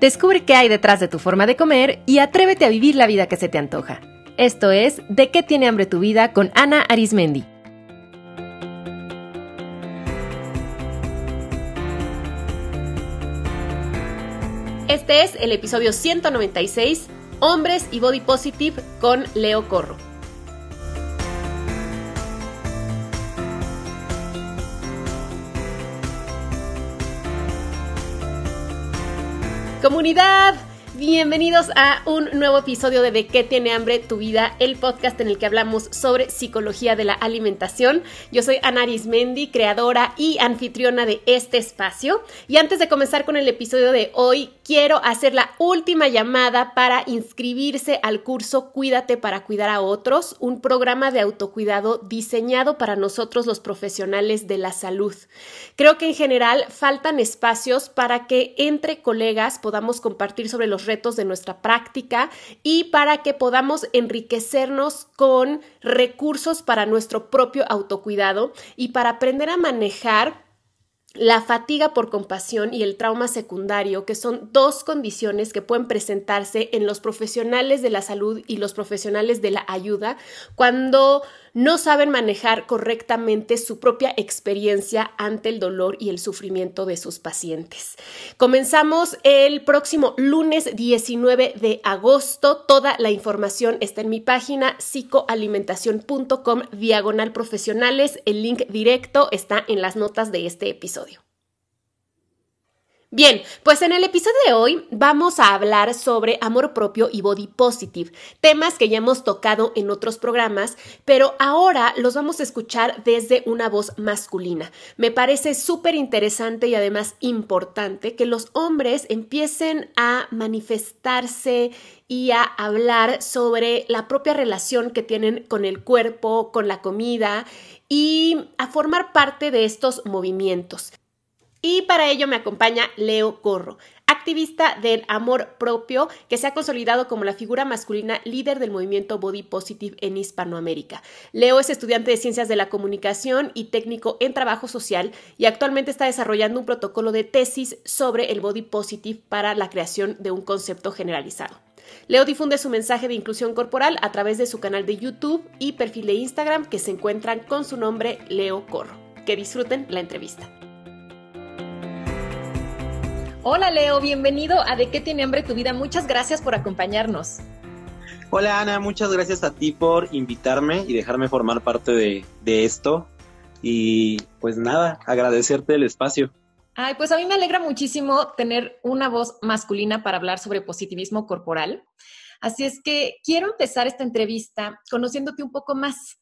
Descubre qué hay detrás de tu forma de comer y atrévete a vivir la vida que se te antoja. Esto es De qué tiene hambre tu vida con Ana Arismendi. Este es el episodio 196, Hombres y Body Positive con Leo Corro. Comunidad, Bienvenidos a un nuevo episodio de De qué tiene hambre tu vida, el podcast en el que hablamos sobre psicología de la alimentación. Yo soy Ana Arismendi, creadora y anfitriona de este espacio. Y antes de comenzar con el episodio de hoy, quiero hacer la última llamada para inscribirse al curso Cuídate para cuidar a otros, un programa de autocuidado diseñado para nosotros los profesionales de la salud. Creo que en general faltan espacios para que entre colegas podamos compartir sobre los retos de nuestra práctica y para que podamos enriquecernos con recursos para nuestro propio autocuidado y para aprender a manejar la fatiga por compasión y el trauma secundario, que son dos condiciones que pueden presentarse en los profesionales de la salud y los profesionales de la ayuda cuando no saben manejar correctamente su propia experiencia ante el dolor y el sufrimiento de sus pacientes. Comenzamos el próximo lunes 19 de agosto. Toda la información está en mi página psicoalimentación.com diagonal profesionales. El link directo está en las notas de este episodio. Bien, pues en el episodio de hoy vamos a hablar sobre amor propio y body positive, temas que ya hemos tocado en otros programas, pero ahora los vamos a escuchar desde una voz masculina. Me parece súper interesante y además importante que los hombres empiecen a manifestarse y a hablar sobre la propia relación que tienen con el cuerpo, con la comida y a formar parte de estos movimientos. Y para ello me acompaña Leo Corro, activista del amor propio que se ha consolidado como la figura masculina líder del movimiento Body Positive en Hispanoamérica. Leo es estudiante de Ciencias de la Comunicación y técnico en trabajo social y actualmente está desarrollando un protocolo de tesis sobre el Body Positive para la creación de un concepto generalizado. Leo difunde su mensaje de inclusión corporal a través de su canal de YouTube y perfil de Instagram que se encuentran con su nombre Leo Corro. Que disfruten la entrevista. Hola Leo, bienvenido a De qué tiene hambre tu vida. Muchas gracias por acompañarnos. Hola Ana, muchas gracias a ti por invitarme y dejarme formar parte de, esto. Y pues nada, agradecerte el espacio. Ay, pues a mí me alegra muchísimo tener una voz masculina para hablar sobre positivismo corporal. Así es que quiero empezar esta entrevista conociéndote un poco más.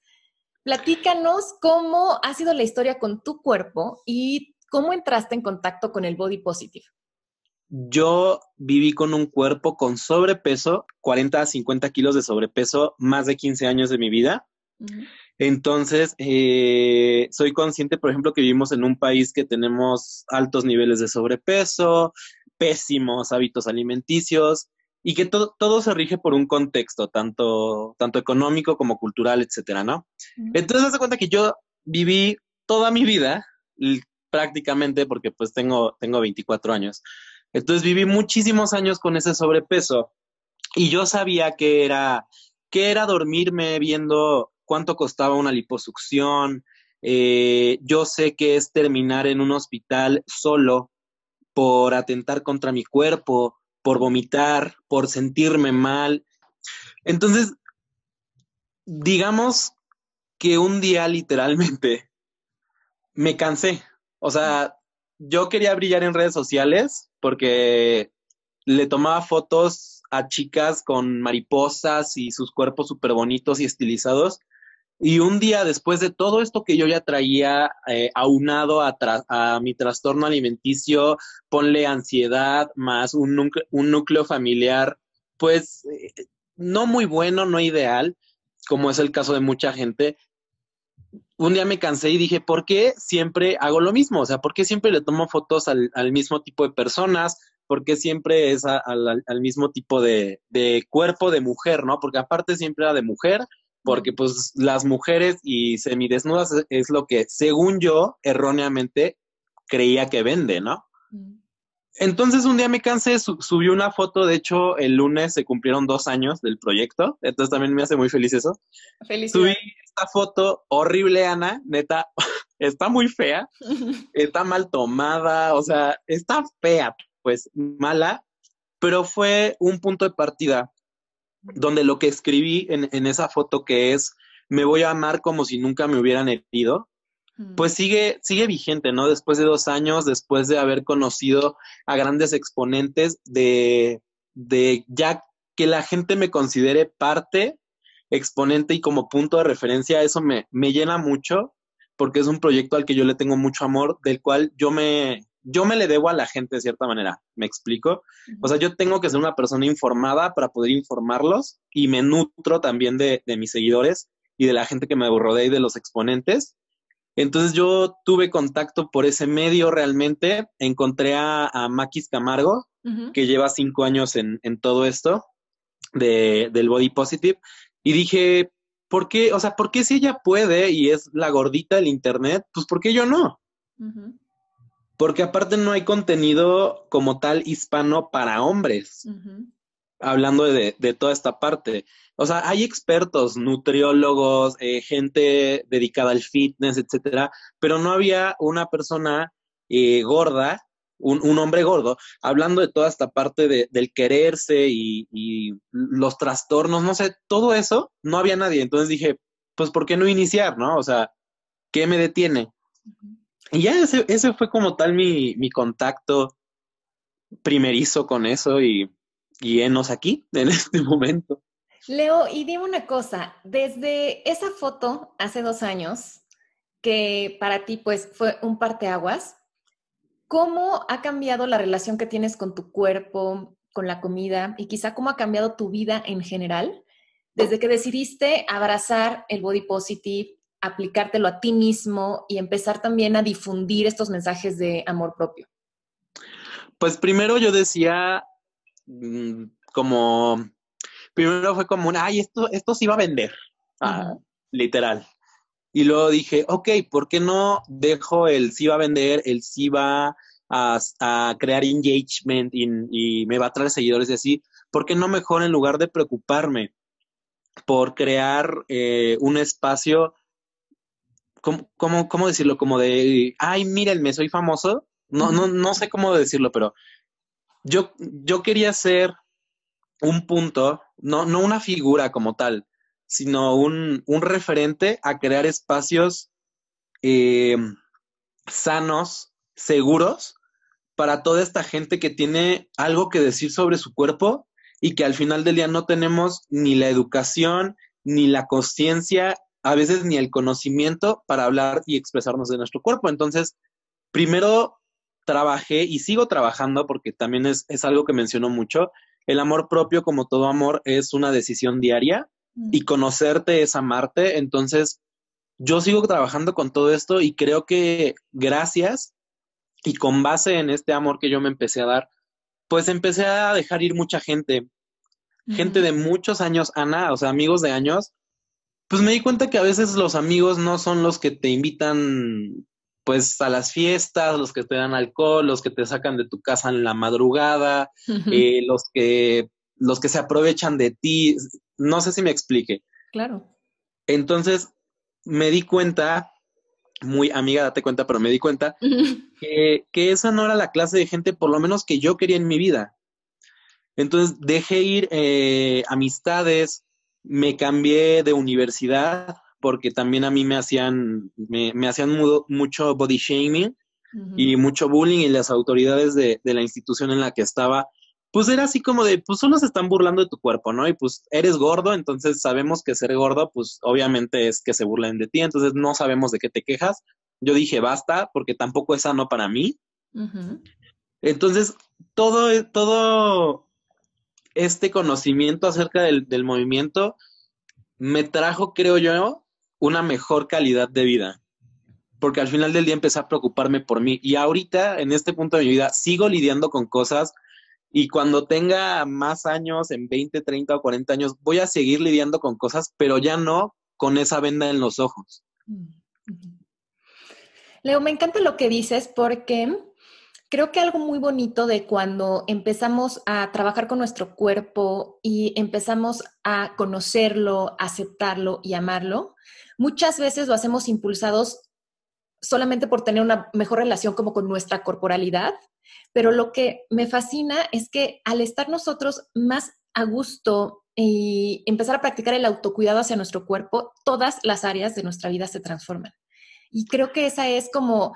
Platícanos cómo ha sido la historia con tu cuerpo y cómo entraste en contacto con el body positive yo viví con un cuerpo con sobrepeso, 40 a 50 kilos de sobrepeso, más de 15 años de mi vida. Entonces, eh, soy consciente, por ejemplo, que vivimos en un país que tenemos altos niveles de sobrepeso, pésimos hábitos alimenticios y que todo, todo se rige por un contexto, tanto, tanto económico como cultural, etcétera, ¿no? Entonces, se cuenta que yo viví toda mi vida, prácticamente, porque pues tengo, tengo 24 años, entonces viví muchísimos años con ese sobrepeso y yo sabía que era, que era dormirme viendo cuánto costaba una liposucción. Eh, yo sé que es terminar en un hospital solo por atentar contra mi cuerpo, por vomitar, por sentirme mal. Entonces, digamos que un día literalmente me cansé. O sea, yo quería brillar en redes sociales porque le tomaba fotos a chicas con mariposas y sus cuerpos súper bonitos y estilizados. Y un día después de todo esto que yo ya traía eh, aunado a, a, mi trastorno alimenticio, ponle ansiedad más un, núcleo, un núcleo familiar, pues eh, no muy bueno, no ideal, como es el caso de mucha gente, un día me cansé y dije, ¿por qué siempre hago lo mismo? O sea, ¿por qué siempre le tomo fotos al, mismo tipo de personas? ¿Por qué siempre es al, mismo tipo de, cuerpo de mujer, no? Porque aparte siempre era de mujer, porque pues las mujeres y semidesnudas es, es lo que, según yo, erróneamente creía que vende, ¿no? Entonces un día me cansé, subí una foto, de hecho el lunes se cumplieron dos años del proyecto, entonces también me hace muy feliz eso. Feliz. Subí esta foto horrible, Ana, neta, está muy fea, está mal tomada, o sea, está fea, pues mala, pero fue un punto de partida donde lo que escribí en, en esa foto que es, me voy a amar como si nunca me hubieran herido, pues sigue, sigue vigente, ¿no? Después de dos años, después de haber conocido a grandes exponentes de, de ya que la gente me considere parte, exponente y como punto de referencia, eso me, me llena mucho porque es un proyecto al que yo le tengo mucho amor, del cual yo me, yo me le debo a la gente de cierta manera, ¿me explico? O sea, yo tengo que ser una persona informada para poder informarlos y me nutro también de, de mis seguidores y de la gente que me rodea y de los exponentes. Entonces yo tuve contacto por ese medio realmente, encontré a, a Maquis Camargo, que lleva cinco años en, en todo esto de, del body positive, y dije, ¿por qué? O sea, ¿por qué si ella puede y es la gordita del internet? Pues ¿por qué yo no? Porque aparte no hay contenido como tal hispano para hombres hablando de, de, toda esta parte. O sea, hay expertos, nutriólogos, eh, gente dedicada al fitness, etcétera, pero no había una persona eh, gorda, un, un, hombre gordo, hablando de toda esta parte de, del quererse y, y, los trastornos, no sé, todo eso, no había nadie. Entonces dije, pues, ¿por qué no iniciar, no? O sea, ¿qué me detiene? Y ya ese, ese fue como tal mi, mi contacto primerizo con eso y y enos aquí en este momento. Leo, y dime una cosa, desde esa foto hace dos años, que para ti pues fue un parteaguas, ¿cómo ha cambiado la relación que tienes con tu cuerpo, con la comida y quizá cómo ha cambiado tu vida en general desde que decidiste abrazar el body positive, aplicártelo a ti mismo y empezar también a difundir estos mensajes de amor propio? Pues primero yo decía, como, primero fue como un, ay, esto, esto sí va a vender, ah, literal. Y luego dije, ok, ¿por qué no dejo el sí va a vender, el sí va a, a crear engagement y, me va a traer seguidores y así? ¿Por qué no mejor en lugar de preocuparme por crear eh, un espacio, ¿cómo, cómo, cómo decirlo? Como de, ay, mírenme, soy famoso. No, no, no sé cómo decirlo, pero yo, yo quería ser un punto, no, no una figura como tal, sino un, un referente a crear espacios eh, sanos, seguros, para toda esta gente que tiene algo que decir sobre su cuerpo y que al final del día no tenemos ni la educación, ni la conciencia, a veces ni el conocimiento para hablar y expresarnos de nuestro cuerpo. Entonces, primero trabajé y sigo trabajando porque también es, es algo que menciono mucho. El amor propio, como todo amor, es una decisión diaria mm. y conocerte es amarte. Entonces, yo sigo trabajando con todo esto y creo que gracias y con base en este amor que yo me empecé a dar, pues empecé a dejar ir mucha gente, gente de muchos años, Ana, o sea, amigos de años, pues me di cuenta que a veces los amigos no son los que te invitan pues a las fiestas, los que te dan alcohol, los que te sacan de tu casa en la madrugada, eh, los que los que se aprovechan de ti, no sé si me explique. Claro. Entonces me di cuenta, muy amiga, date cuenta, pero me di cuenta que, que, esa no era la clase de gente, por lo menos que yo quería en mi vida. Entonces dejé ir eh, amistades, me cambié de universidad, porque también a mí me hacían, me, me hacían mucho body shaming y mucho bullying y las autoridades de, de, la institución en la que estaba, pues era así como de, pues solo se están burlando de tu cuerpo, ¿no? Y pues eres gordo, entonces sabemos que ser gordo, pues obviamente es que se burlen de ti, entonces no sabemos de qué te quejas. Yo dije, basta, porque tampoco es sano para mí. Entonces, todo, todo este conocimiento acerca del, del movimiento me trajo, creo yo, una mejor calidad de vida. Porque al final del día empecé a preocuparme por mí. Y ahorita, en este punto de mi vida, sigo lidiando con cosas. Y cuando tenga más años, en 20, 30 o 40 años, voy a seguir lidiando con cosas, pero ya no con esa venda en los ojos. Leo, me encanta lo que dices porque creo que algo muy bonito de cuando empezamos a trabajar con nuestro cuerpo y empezamos a conocerlo, aceptarlo y amarlo, muchas veces lo hacemos impulsados solamente por tener una mejor relación como con nuestra corporalidad, pero lo que me fascina es que al estar nosotros más a gusto y empezar a practicar el autocuidado hacia nuestro cuerpo, todas las áreas de nuestra vida se transforman. Y creo que esa es como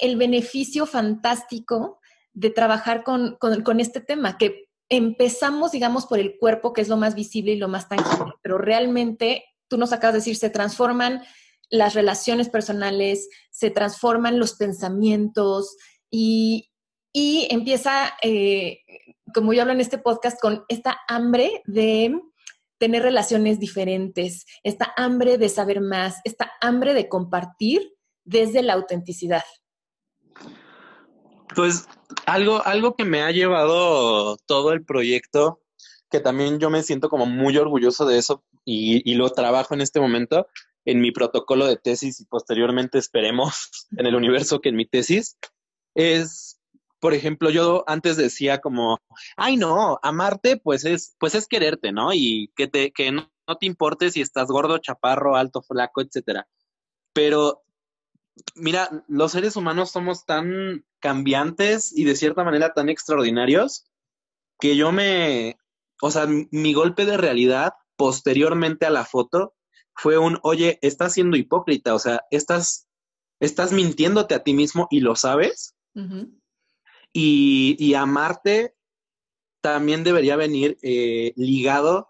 el beneficio fantástico de trabajar con, este tema, que empezamos, digamos, por el cuerpo, que es lo más visible y lo más tangible, pero realmente, tú nos acabas de decir, se transforman las relaciones personales, se transforman los pensamientos y, empieza, eh, como yo hablo en este podcast, con esta hambre de tener relaciones diferentes, esta hambre de saber más, esta hambre de compartir desde la autenticidad. Pues algo, algo que me ha llevado todo el proyecto, que también yo me siento como muy orgulloso de eso y, y lo trabajo en este momento en mi protocolo de tesis y posteriormente esperemos en el universo que en mi tesis, es, por ejemplo, yo antes decía como, ay no, amarte pues es, pues es quererte, ¿no? Y que te, que no, te importe si estás gordo, chaparro, alto, flaco, etcétera. Pero mira, los seres humanos somos tan cambiantes y de cierta manera tan extraordinarios que yo me, o sea, mi golpe de realidad posteriormente a la foto fue un, oye, estás siendo hipócrita, o sea, estás, estás mintiéndote a ti mismo y lo sabes. y, y, amarte también debería venir eh, ligado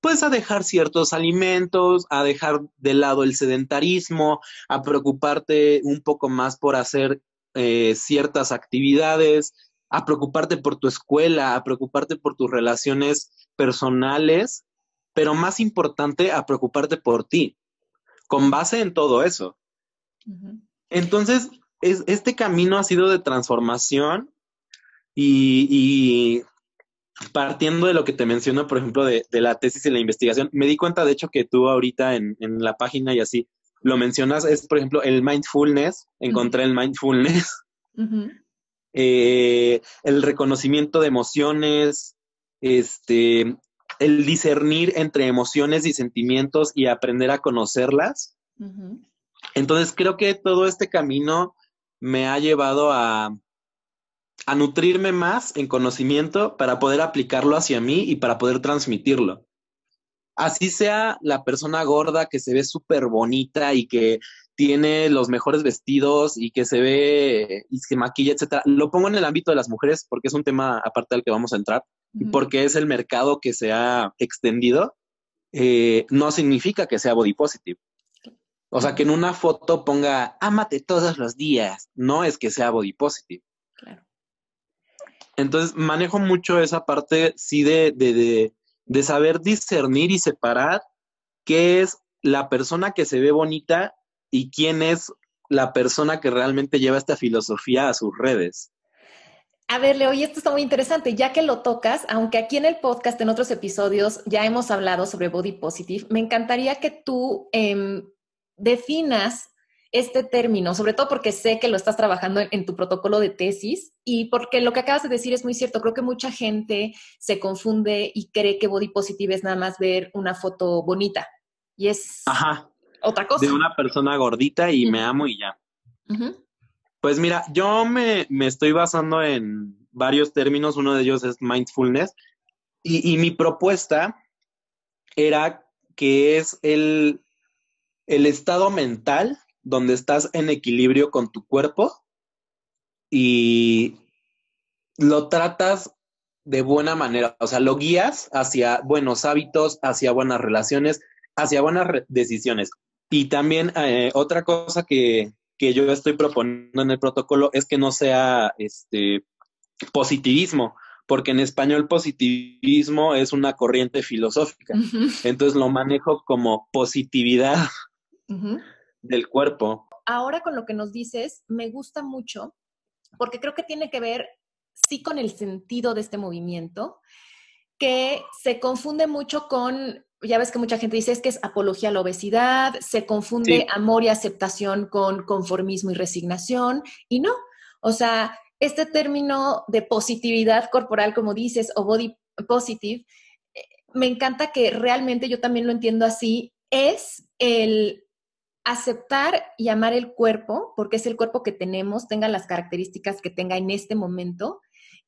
pues a dejar ciertos alimentos, a dejar de lado el sedentarismo, a preocuparte un poco más por hacer eh, ciertas actividades, a preocuparte por tu escuela, a preocuparte por tus relaciones personales, pero más importante, a preocuparte por ti, con base en todo eso. Entonces, es, este camino ha sido de transformación y partiendo de lo que te menciono, por ejemplo, de, la tesis y la investigación, me di cuenta, de hecho, que tú ahorita en, la página y así lo mencionas, es, por ejemplo, el mindfulness, encontré el mindfulness, eh, el reconocimiento de emociones, este, el discernir entre emociones y sentimientos y aprender a conocerlas. Entonces, creo que todo este camino me ha llevado a, a nutrirme más en conocimiento para poder aplicarlo hacia mí y para poder transmitirlo. Así sea la persona gorda que se ve súper bonita y que tiene los mejores vestidos y que se ve y se maquilla, etcétera. Lo pongo en el ámbito de las mujeres porque es un tema aparte al que vamos a entrar y porque es el mercado que se ha extendido. Eh, no significa que sea body positive. O sea, que en una foto ponga, ámate todos los días, no es que sea body positive. Entonces manejo mucho esa parte, sí, de, de, de, saber discernir y separar qué es la persona que se ve bonita y quién es la persona que realmente lleva esta filosofía a sus redes. A ver, Leo, y esto está muy interesante, ya que lo tocas, aunque aquí en el podcast, en otros episodios, ya hemos hablado sobre Body Positive, me encantaría que tú em, definas este término, sobre todo porque sé que lo estás trabajando en, tu protocolo de tesis y porque lo que acabas de decir es muy cierto. Creo que mucha gente se confunde y cree que body positive es nada más ver una foto bonita y es otra cosa. De una persona gordita y me amo y ya. Pues mira, yo me, estoy basando en varios términos, uno de ellos es mindfulness y, y mi propuesta era que es el, el estado mental donde estás en equilibrio con tu cuerpo y lo tratas de buena manera, o sea, lo guías hacia buenos hábitos, hacia buenas relaciones, hacia buenas decisiones. Y también eh, otra cosa que, que, yo estoy proponiendo en el protocolo es que no sea este positivismo, porque en español positivismo es una corriente filosófica. Entonces lo manejo como positividad del cuerpo. Ahora con lo que nos dices, me gusta mucho porque creo que tiene que ver, sí, con el sentido de este movimiento, que se confunde mucho con, ya ves que mucha gente dice es que es apología a la obesidad, se confunde amor y aceptación con conformismo y resignación, y no, o sea, este término de positividad corporal, como dices, o body positive, eh, me encanta que realmente yo también lo entiendo así, es el aceptar y amar el cuerpo, porque es el cuerpo que tenemos, tenga las características que tenga en este momento,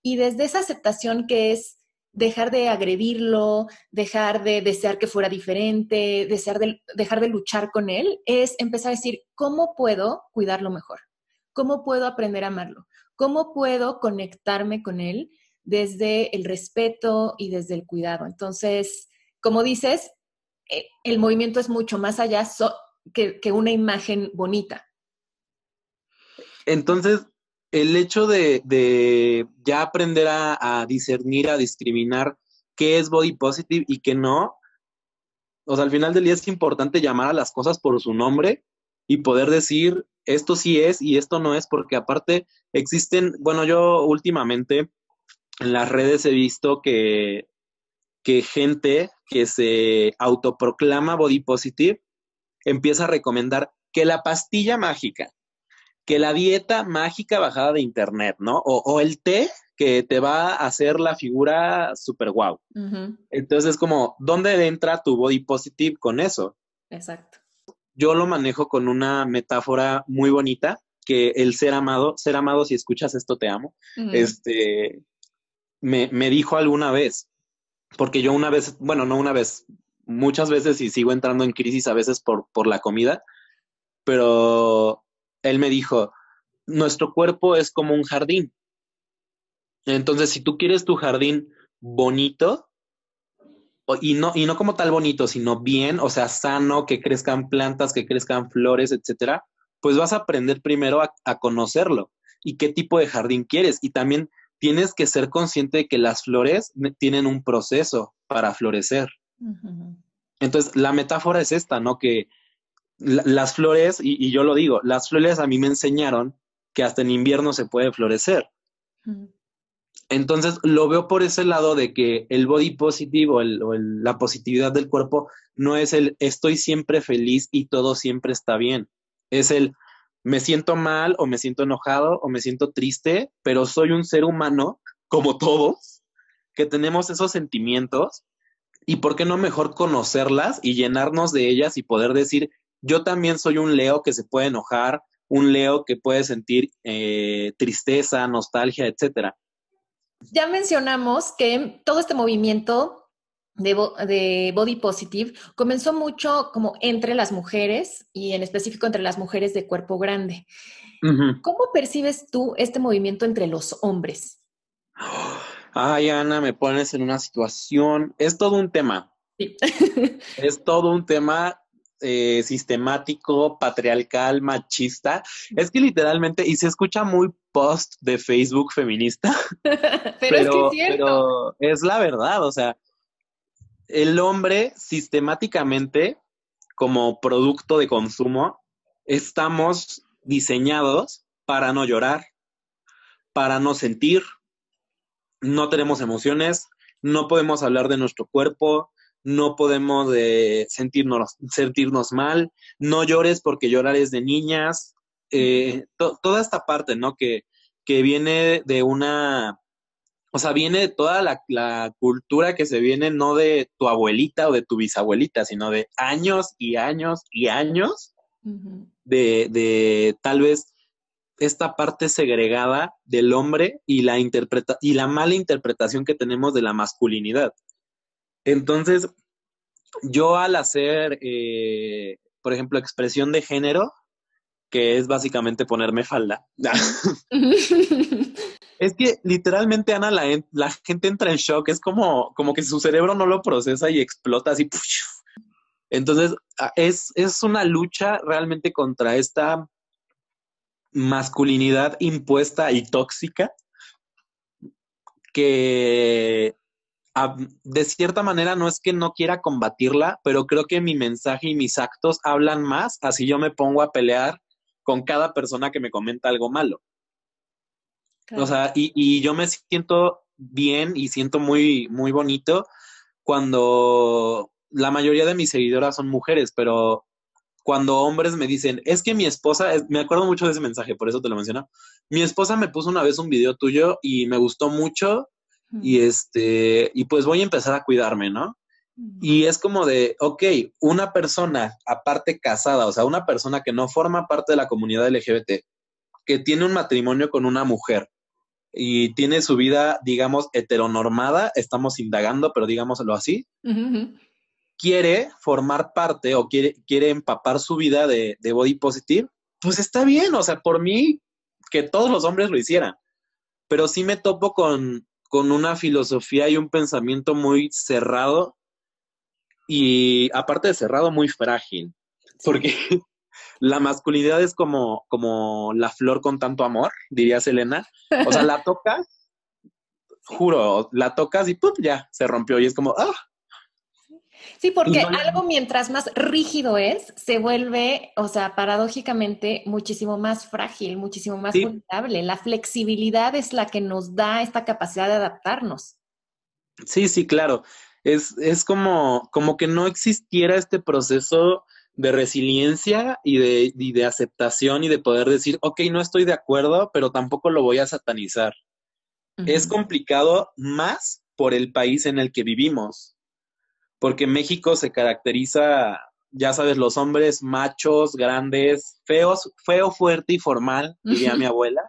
y desde esa aceptación que es dejar de agredirlo, dejar de desear que fuera diferente, desear de, dejar de luchar con él, es empezar a decir, ¿cómo puedo cuidarlo mejor? ¿Cómo puedo aprender a amarlo? ¿Cómo puedo conectarme con él desde el respeto y desde el cuidado? Entonces, como dices, eh, el movimiento es mucho más allá que, una imagen bonita. Entonces, el hecho de, ya aprender a, discernir, a discriminar qué es body positive y qué no, o sea, al final del día es importante llamar a las cosas por su nombre y poder decir esto sí es y esto no es, porque aparte existen, bueno, yo últimamente en las redes he visto que, que gente que se autoproclama body positive empieza a recomendar que la pastilla mágica, que la dieta mágica bajada de internet, ¿no? O, el té que te va a hacer la figura super guau. Entonces es como, ¿dónde entra tu body positive con eso? Exacto. Yo lo manejo con una metáfora muy bonita, que el ser amado, ser amado, si escuchas esto, te amo, este, me, me dijo alguna vez, porque yo una vez, bueno, no una vez, muchas veces y sigo entrando en crisis a veces por, por la comida, pero él me dijo, nuestro cuerpo es como un jardín. Entonces, si tú quieres tu jardín bonito, y no, y no como tal bonito, sino bien, o sea, sano, que crezcan plantas, que crezcan flores, etcétera, pues vas a aprender primero a, a, conocerlo y qué tipo de jardín quieres. Y también tienes que ser consciente de que las flores tienen un proceso para florecer. Entonces, la metáfora es esta, ¿no? Que las flores, y, yo lo digo, las flores a mí me enseñaron que hasta en invierno se puede florecer. Entonces lo veo por ese lado de que el body positive o, la positividad del cuerpo no es el estoy siempre feliz y todo siempre está bien. Es el me siento mal o me siento enojado o me siento triste, pero soy un ser humano como todos, que tenemos esos sentimientos y por qué no mejor conocerlas y llenarnos de ellas y poder decir, yo también soy un Leo que se puede enojar, un Leo que puede sentir eh, tristeza, nostalgia, etcétera. Ya mencionamos que todo este movimiento de, de, body positive comenzó mucho como entre las mujeres y en específico entre las mujeres de cuerpo grande. ¿Cómo percibes tú este movimiento entre los hombres? Ay, Ana, me pones en una situación. Es todo un tema. Sí. es todo un tema eh, sistemático, patriarcal, machista. Es que literalmente, y se escucha muy post de Facebook feminista, pero, es pero es la verdad, o sea, el hombre sistemáticamente, como producto de consumo, estamos diseñados para no llorar, para no sentir, no tenemos emociones, no podemos hablar de nuestro cuerpo, no podemos eh, sentirnos, sentirnos mal, no llores porque llorar es de niñas, eh, toda esta parte, ¿no? Que, que viene de una, o sea, viene de toda la, la, cultura que se viene no de tu abuelita o de tu bisabuelita, sino de años y años y años de, de tal vez esta parte segregada del hombre y la, interpreta y la mala interpretación que tenemos de la masculinidad. Entonces, yo al hacer, eh, por ejemplo, expresión de género, que es básicamente ponerme falda. es que literalmente, Ana, la, la, gente entra en shock, es como, como que su cerebro no lo procesa y explota así. Entonces, es, es una lucha realmente contra esta masculinidad impuesta y tóxica que de cierta manera no es que no quiera combatirla, pero creo que mi mensaje y mis actos hablan más, así yo me pongo a pelear con cada persona que me comenta algo malo. O sea, y, y, yo me siento bien y siento muy, muy bonito cuando la mayoría de mis seguidoras son mujeres, pero cuando hombres me dicen, es que mi esposa, me acuerdo mucho de ese mensaje, por eso te lo menciono. Mi esposa me puso una vez un video tuyo y me gustó mucho y este, y pues voy a empezar a cuidarme, ¿no? Y es como de, ok, una persona aparte casada, o sea, una persona que no forma parte de la comunidad LGBT, que tiene un matrimonio con una mujer y tiene su vida, digamos, heteronormada, estamos indagando, pero digámoslo así, quiere formar parte o quiere, quiere empapar su vida de, de body positive, pues está bien, o sea, por mí, que todos los hombres lo hicieran. Pero sí me topo con, con una filosofía y un pensamiento muy cerrado y aparte de cerrado, muy frágil, porque la masculinidad es como, como la flor con tanto amor, diría Selena. O sea, la tocas, juro, la tocas y ¡pum! ya se rompió y es como, ¡ah! Sí, porque algo mientras más rígido es, se vuelve, o sea, paradójicamente muchísimo más frágil, muchísimo más vulnerable. La flexibilidad es la que nos da esta capacidad de adaptarnos. Sí, sí, claro. Es, es como, como que no existiera este proceso de resiliencia y de, y de aceptación y de poder decir, ok, no estoy de acuerdo, pero tampoco lo voy a satanizar. Es complicado más por el país en el que vivimos porque México se caracteriza, ya sabes, los hombres machos, grandes, feos, feo, fuerte y formal, diría mi abuela.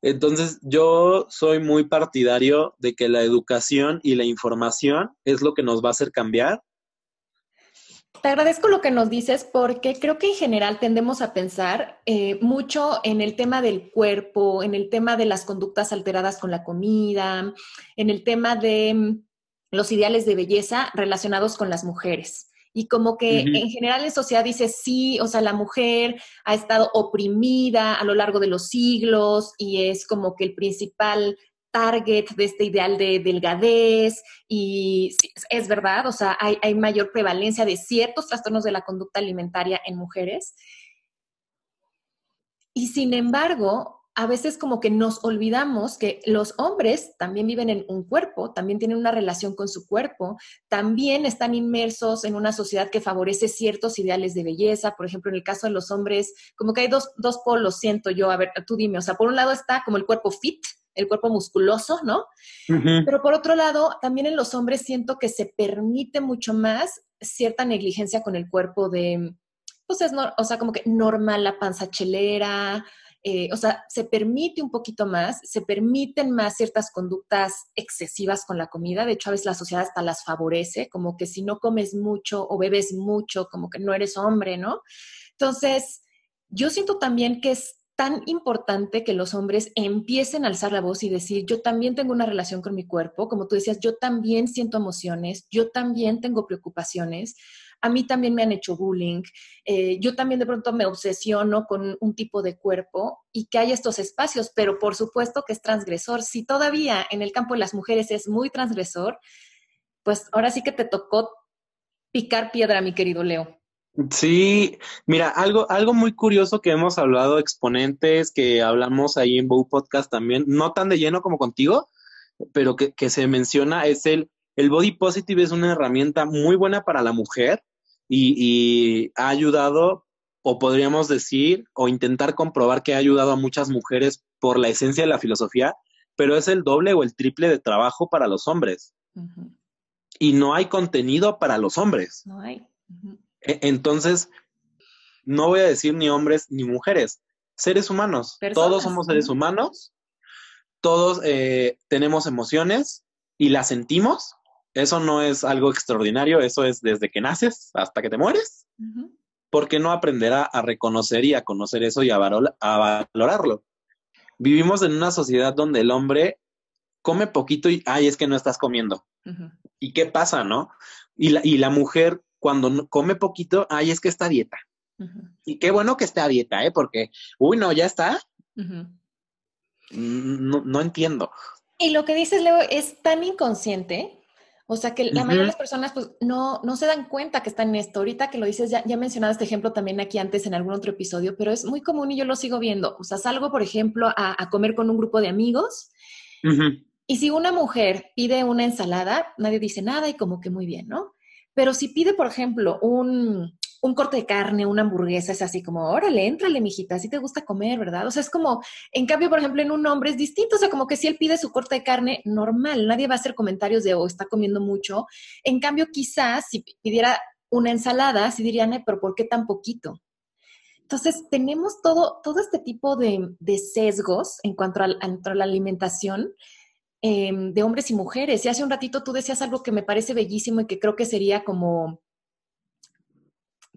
Entonces, yo soy muy partidario de que la educación y la información es lo que nos va a hacer cambiar. Te agradezco lo que nos dices porque creo que en general tendemos a pensar eh, mucho en el tema del cuerpo, en el tema de las conductas alteradas con la comida, en el tema de los ideales de belleza relacionados con las mujeres. Y como que en general en sociedad dice, sí, o sea, la mujer ha estado oprimida a lo largo de los siglos y es como que el principal target de este ideal de delgadez y es verdad, o sea, hay, hay mayor prevalencia de ciertos trastornos de la conducta alimentaria en mujeres. Y sin embargo, a veces como que nos olvidamos que los hombres también viven en un cuerpo, también tienen una relación con su cuerpo, también están inmersos en una sociedad que favorece ciertos ideales de belleza. Por ejemplo, en el caso de los hombres, como que hay dos, dos polos, siento yo. A ver, tú dime, o sea, por un lado está como el cuerpo fit, el cuerpo musculoso, ¿no? Pero por otro lado, también en los hombres siento que se permite mucho más cierta negligencia con el cuerpo de, pues es, o sea, como que normal la panza chelera, eh, o sea, se permite un poquito más, se permiten más ciertas conductas excesivas con la comida. De hecho, a veces la sociedad hasta las favorece, como que si no comes mucho o bebes mucho, como que no eres hombre, ¿no? Entonces, yo siento también que es tan importante que los hombres empiecen a alzar la voz y decir, yo también tengo una relación con mi cuerpo, como tú decías, yo también siento emociones, yo también tengo preocupaciones, a mí también me han hecho bullying, eh, yo también de pronto me obsesiono con un tipo de cuerpo y que hay estos espacios, pero por supuesto que es transgresor. Si todavía en el campo de las mujeres es muy transgresor, pues ahora sí que te tocó picar piedra, mi querido Leo. Sí, mira, algo, algo muy curioso que hemos hablado exponentes, que hablamos ahí en Bow Podcast también, no tan de lleno como contigo, pero que, que se menciona es el, el body positive es una herramienta muy buena para la mujer, y, ha ayudado, o podríamos decir, o intentar comprobar que ha ayudado a muchas mujeres por la esencia de la filosofía, pero es el doble o el triple de trabajo para los hombres. Y no hay contenido para los hombres. No hay. E, entonces, no voy a decir ni hombres ni mujeres, seres humanos. Todos somos seres humanos, todos eh, tenemos emociones y las sentimos eso no es algo extraordinario, eso es desde que naces hasta que te mueres. ¿Por qué no aprender a, reconocer y a conocer eso y a, valorarlo? Vivimos en una sociedad donde el hombre come poquito y, ay, es que no estás comiendo. ¿Y qué pasa, no? Y la, y la mujer, cuando come poquito, ay, es que está a dieta. Y qué bueno que esté a dieta, ¿eh? Porque, uy, no, ya está. no, no entiendo. Y lo que dices, Leo, es tan inconsciente o sea que la mayoría de las personas pues no, no se dan cuenta que están en esto. Ahorita que lo dices, ya, ya he mencionado este ejemplo también aquí antes en algún otro episodio, pero es muy común y yo lo sigo viendo. O sea, salgo, por ejemplo, a, comer con un grupo de amigos y si una mujer pide una ensalada, nadie dice nada y como que muy bien, ¿no? Pero si pide, por ejemplo, un, un corte de carne, una hamburguesa, es así como, órale, éntrale, mijita, así te gusta comer, ¿verdad? O sea, es como, en cambio, por ejemplo, en un hombre es distinto, o sea, como que si él pide su corte de carne, normal, nadie va a hacer comentarios de, oh, está comiendo mucho. En cambio, quizás si pidiera una ensalada, sí dirían, pero ¿por qué tan poquito? Entonces, tenemos todo, todo este tipo de, sesgos en cuanto a, a la alimentación em, de hombres y mujeres. Y hace un ratito tú decías algo que me parece bellísimo y que creo que sería como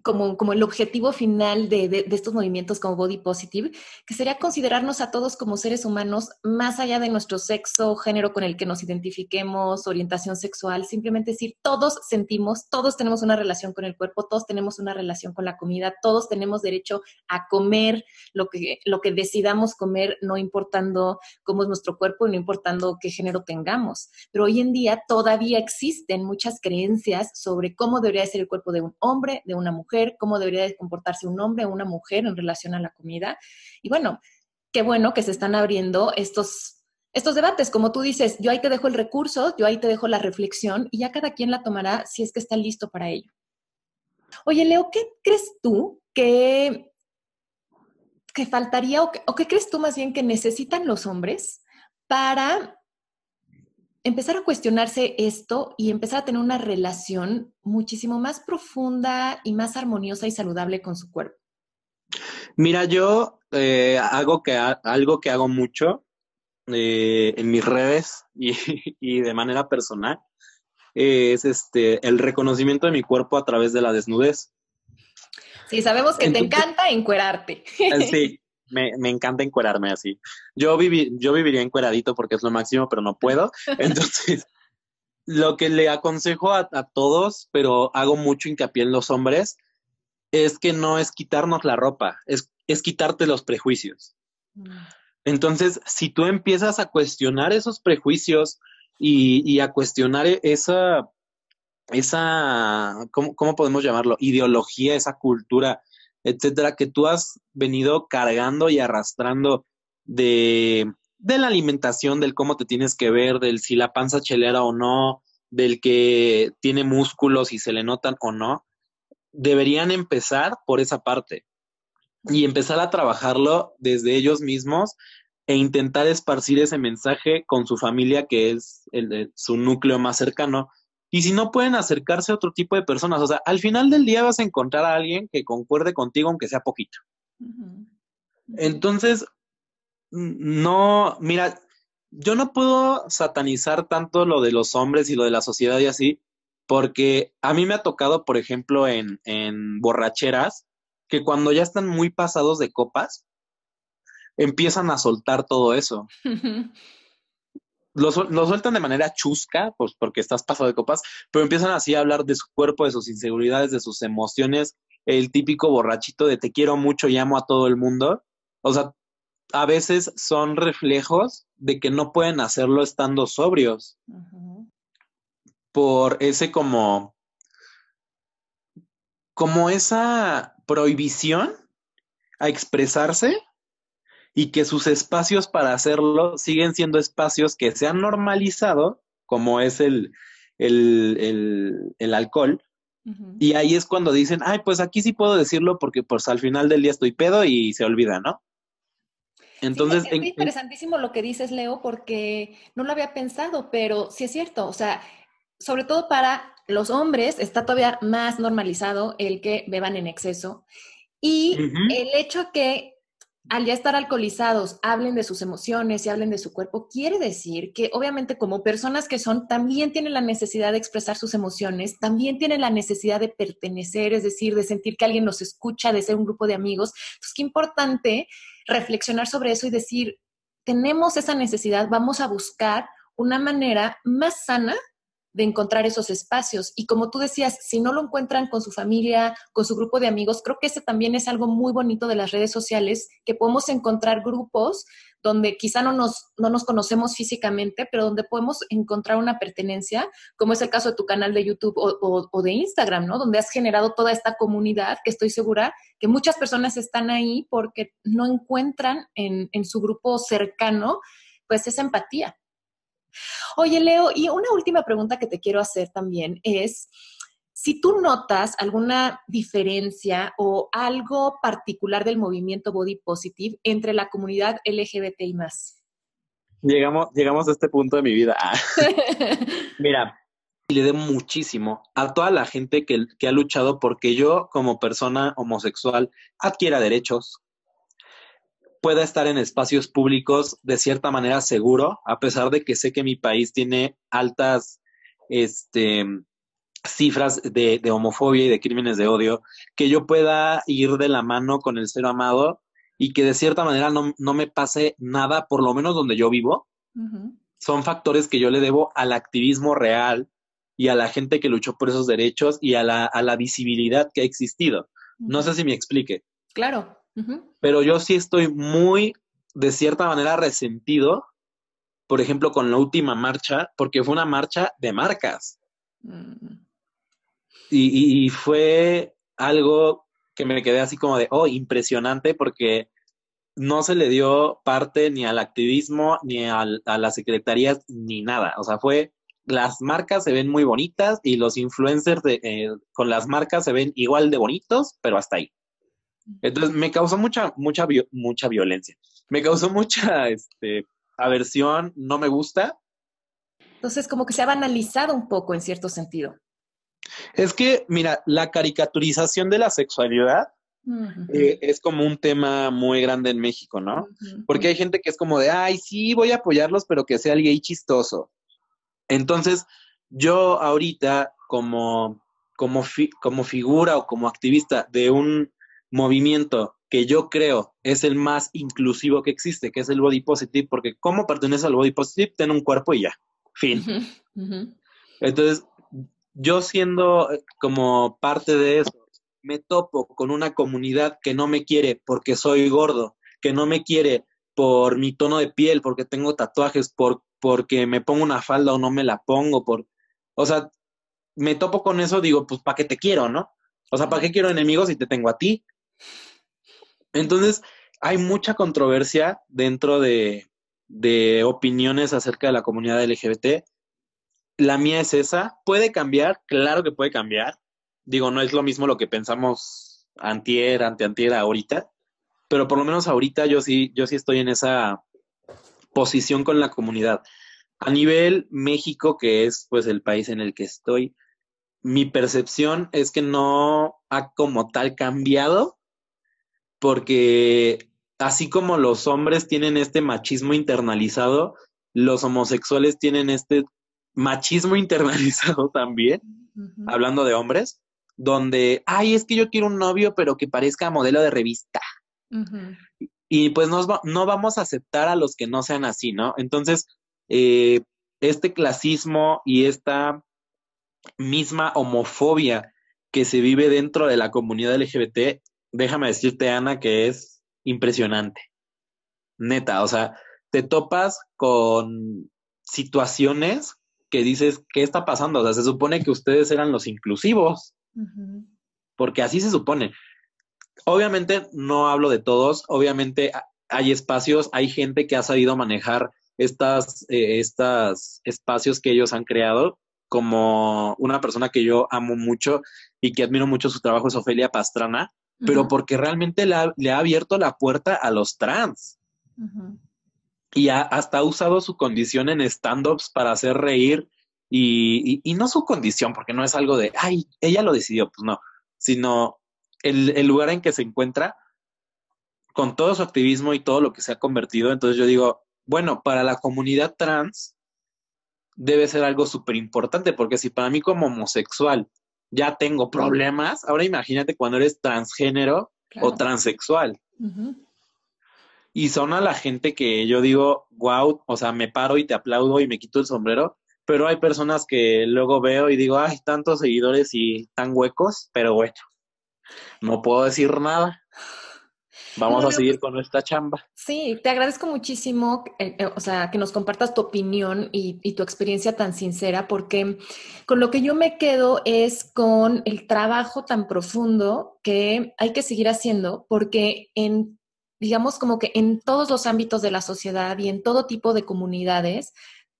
como, como el objetivo final de, de, estos movimientos como Body Positive, que sería considerarnos a todos como seres humanos más allá de nuestro sexo, género con el que nos identifiquemos, orientación sexual, simplemente decir, todos sentimos, todos tenemos una relación con el cuerpo, todos tenemos una relación con la comida, todos tenemos derecho a comer lo que, lo que decidamos comer, no importando cómo es nuestro cuerpo y no importando qué género tengamos. Pero hoy en día todavía existen muchas creencias sobre cómo debería ser el cuerpo de un hombre, de una mujer, cómo debería comportarse un hombre o una mujer en relación a la comida. Y bueno, qué bueno que se están abriendo estos, estos debates. Como tú dices, yo ahí te dejo el recurso, yo ahí te dejo la reflexión y ya cada quien la tomará si es que está listo para ello. Oye, Leo, ¿qué crees tú que, que faltaría o qué crees tú más bien que necesitan los hombres para empezar a cuestionarse esto y empezar a tener una relación muchísimo más profunda y más armoniosa y saludable con su cuerpo? Mira, yo eh, hago que, algo que hago mucho eh, en mis redes y, de manera personal es este el reconocimiento de mi cuerpo a través de la desnudez. Sí, sabemos que te encanta encuerarte. Sí, me, me, encanta encuerarme así. Yo, viví, yo viviría encueradito porque es lo máximo, pero no puedo. Entonces, lo que le aconsejo a, todos, pero hago mucho hincapié en los hombres, es que no es quitarnos la ropa, es, es quitarte los prejuicios. Mm. Entonces, si tú empiezas a cuestionar esos prejuicios y, y a cuestionar esa, esa ¿cómo, ¿cómo, podemos llamarlo? Ideología, esa cultura etcétera, que tú has venido cargando y arrastrando de, de la alimentación, del cómo te tienes que ver, del si la panza chelera o no, del que tiene músculos y se le notan o no, deberían empezar por esa parte y empezar a trabajarlo desde ellos mismos e intentar esparcir ese mensaje con su familia, que es el su núcleo más cercano, y si no pueden acercarse a otro tipo de personas, o sea, al final del día vas a encontrar a alguien que concuerde contigo aunque sea poquito. Entonces, no, mira, yo no puedo satanizar tanto lo de los hombres y lo de la sociedad y así, porque a mí me ha tocado, por ejemplo, en, en borracheras, que cuando ya están muy pasados de copas, empiezan a soltar todo eso. lo, sueltan de manera chusca, pues porque estás pasado de copas, pero empiezan así a hablar de su cuerpo, de sus inseguridades, de sus emociones, el típico borrachito de te quiero mucho y amo a todo el mundo. O sea, a veces son reflejos de que no pueden hacerlo estando sobrios. Por ese como, como esa prohibición a expresarse y que sus espacios para hacerlo siguen siendo espacios que se han normalizado, como es el, el, el, alcohol. Y ahí es cuando dicen, ay, pues aquí sí puedo decirlo porque pues al final del día estoy pedo y se olvida, ¿no? Entonces, es interesantísimo lo que dices, Leo, porque no lo había pensado, pero sí es cierto, o sea, sobre todo para los hombres está todavía más normalizado el que beban en exceso y el hecho que al ya estar alcoholizados, hablen de sus emociones y hablen de su cuerpo, quiere decir que obviamente como personas que son, también tienen la necesidad de expresar sus emociones, también tienen la necesidad de pertenecer, es decir, de sentir que alguien los escucha, de ser un grupo de amigos. Entonces, qué importante reflexionar sobre eso y decir, tenemos esa necesidad, vamos a buscar una manera más sana de encontrar esos espacios. Y como tú decías, si no lo encuentran con su familia, con su grupo de amigos, creo que ese también es algo muy bonito de las redes sociales, que podemos encontrar grupos donde quizá no nos, no nos conocemos físicamente, pero donde podemos encontrar una pertenencia, como es el caso de tu canal de YouTube o, de Instagram, ¿no? Donde has generado toda esta comunidad que estoy segura que muchas personas están ahí porque no encuentran en, en su grupo cercano pues esa empatía. Oye, Leo, y una última pregunta que te quiero hacer también es, si tú notas alguna diferencia o algo particular del movimiento Body Positive entre la comunidad LGBT y más. Llegamos, llegamos a este punto de mi vida. Ah. Mira, le debo muchísimo a toda la gente que, que ha luchado porque yo, como persona homosexual, adquiera derechos, pueda estar en espacios públicos de cierta manera seguro, a pesar de que sé que mi país tiene altas este, cifras de, homofobia y de crímenes de odio, que yo pueda ir de la mano con el ser amado y que de cierta manera no, me pase nada, por lo menos donde yo vivo, son factores que yo le debo al activismo real y a la gente que luchó por esos derechos y a la, a la visibilidad que ha existido. No sé si me explique. Claro. Pero yo sí estoy muy, de cierta manera, resentido, por ejemplo, con la última marcha, porque fue una marcha de marcas. Mm. Y, fue algo que me quedé así como de, oh, impresionante, porque no se le dio parte ni al activismo, ni a las secretarías, ni nada. O sea, fue, las marcas se ven muy bonitas y los influencers de, eh, con las marcas se ven igual de bonitos, pero hasta ahí. Entonces me causó mucha, mucha, mucha violencia. Me causó mucha este, aversión, no me gusta. Entonces, como que se ha banalizado un poco en cierto sentido. Es que, mira, la caricaturización de la sexualidad eh, es como un tema muy grande en México, ¿no? Porque hay gente que es como de, ay, sí, voy a apoyarlos, pero que sea el gay chistoso. Entonces, yo ahorita, como, como, como figura o como activista de un movimiento que yo creo es el más inclusivo que existe, que es el body positive, porque como pertenece al body positive, tiene un cuerpo y ya, fin. Entonces, yo siendo eh, como parte de eso, me topo con una comunidad que no me quiere porque soy gordo, que no me quiere por mi tono de piel, porque tengo tatuajes, por, porque me pongo una falda o no me la pongo, por, o sea, me topo con eso, digo, pues, ¿para qué te quiero, no? O sea, ¿para qué quiero enemigos si te tengo a ti? Entonces, hay mucha controversia dentro de, de opiniones acerca de la comunidad LGBT la mía es esa. ¿Puede cambiar? Claro que puede cambiar. Digo, no es lo mismo lo que pensamos antier, anteantier, ahorita. Pero por lo menos ahorita yo sí, yo sí estoy en esa posición con la comunidad. A nivel México, que es pues el país en el que estoy, mi percepción es que no ha como tal cambiado, porque así como los hombres tienen este machismo internalizado, los homosexuales tienen este machismo internalizado también, hablando de hombres, donde, ay, es que yo quiero un novio, pero que parezca modelo de revista. Y pues no, no vamos a aceptar a los que no sean así, ¿no? Entonces, eh, este clasismo y esta misma homofobia que se vive dentro de la comunidad LGBT, déjame decirte, Ana, que es impresionante. Neta, o sea, te topas con situaciones que dices, ¿qué está pasando? O sea, se supone que ustedes eran los inclusivos, porque así se supone. Obviamente no hablo de todos, obviamente hay espacios, hay gente que ha sabido manejar estas, eh, estas espacios que ellos han creado, como una persona que yo amo mucho y que admiro mucho su trabajo es Ofelia Pastrana, pero porque realmente le ha, abierto la puerta a los trans. Y hasta ha usado su condición en stand-ups para hacer reír y, no su condición, porque no es algo de, ay, ella lo decidió, pues no, sino el, el, lugar en que se encuentra con todo su activismo y todo lo que se ha convertido. Entonces yo digo, bueno, para la comunidad trans debe ser algo súper importante, porque si para mí como homosexual ya tengo problemas, ahora imagínate cuando eres transgénero o transexual. Y son a la gente que yo digo, wow, o sea, me paro y te aplaudo y me quito el sombrero, pero hay personas que luego veo y digo, ay, tantos seguidores y tan huecos, pero bueno, no puedo decir nada. Vamos a seguir con nuestra chamba. Sí, te agradezco muchísimo, eh, eh, o sea, que nos compartas tu opinión y, y, tu experiencia tan sincera, porque con lo que yo me quedo es con el trabajo tan profundo que hay que seguir haciendo, porque en digamos como que en todos los ámbitos de la sociedad y en todo tipo de comunidades,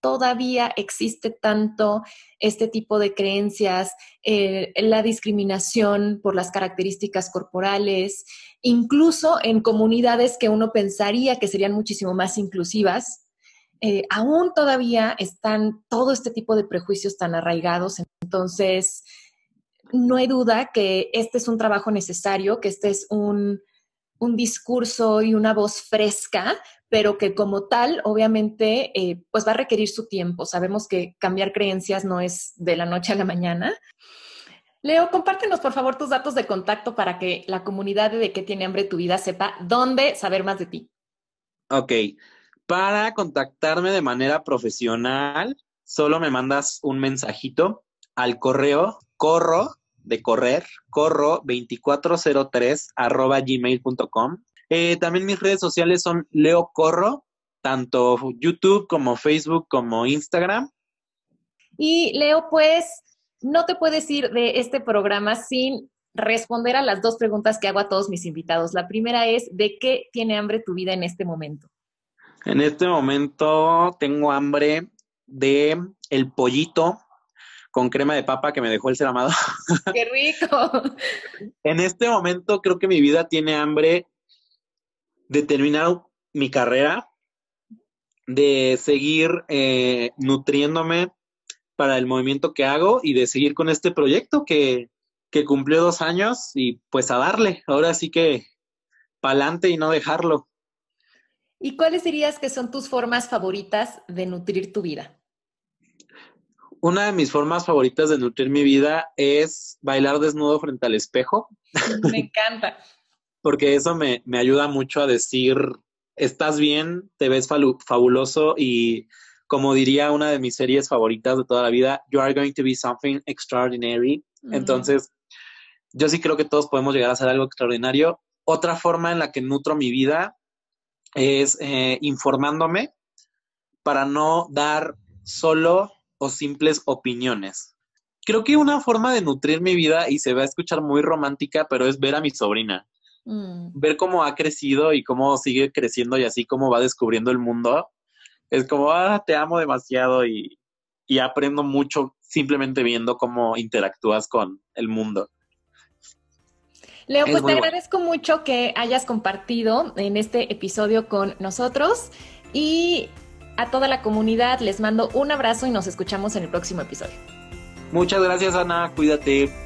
todavía existe tanto este tipo de creencias, eh, la discriminación por las características corporales, incluso en comunidades que uno pensaría que serían muchísimo más inclusivas, eh, aún todavía están todo este tipo de prejuicios tan arraigados. Entonces, no hay duda que este es un trabajo necesario, que este es un, discurso y una voz fresca, pero que como tal, obviamente, eh, pues va a requerir su tiempo. Sabemos que cambiar creencias no es de la noche a la mañana. Leo, compártenos por favor tus datos de contacto para que la comunidad de, qué tiene hambre tu vida sepa dónde saber más de ti. Ok, para contactarme de manera profesional, solo me mandas un mensajito al correo corro de correr, corro 2403 arroba gmail.com. Eh, también mis redes sociales son Leo Corro, tanto YouTube como Facebook como Instagram. Y Leo, pues no te puedes ir de este programa sin responder a las dos preguntas que hago a todos mis invitados. La primera es, ¿de qué tiene hambre tu vida en este momento? En este momento tengo hambre de el pollito con crema de papa que me dejó el ser amado. ¡Qué rico! en este momento creo que mi vida tiene hambre de terminar mi carrera, de seguir eh, nutriéndome para el movimiento que hago y de seguir con este proyecto que, que cumplió dos años y pues a darle. Ahora sí que pa'lante y no dejarlo. ¿Y cuáles dirías que son tus formas favoritas de nutrir tu vida? Una de mis formas favoritas de nutrir mi vida es bailar desnudo frente al espejo. Me encanta. Porque eso me, ayuda mucho a decir, estás bien, te ves fabuloso y como diría una de mis series favoritas de toda la vida, you are going to be something extraordinary. Entonces, yo sí creo que todos podemos llegar a hacer algo extraordinario. Otra forma en la que nutro mi vida es eh, informándome para no dar solo o simples opiniones. Creo que una forma de nutrir mi vida, y se va a escuchar muy romántica, pero es ver a mi sobrina. Mm. Ver cómo ha crecido y cómo sigue creciendo y así cómo va descubriendo el mundo. Es como, ah, te amo demasiado y, y aprendo mucho simplemente viendo cómo interactúas con el mundo. Leo, pues te agradezco mucho que hayas compartido en este episodio con nosotros y a toda la comunidad les mando un abrazo y nos escuchamos en el próximo episodio. Muchas gracias Ana, cuídate.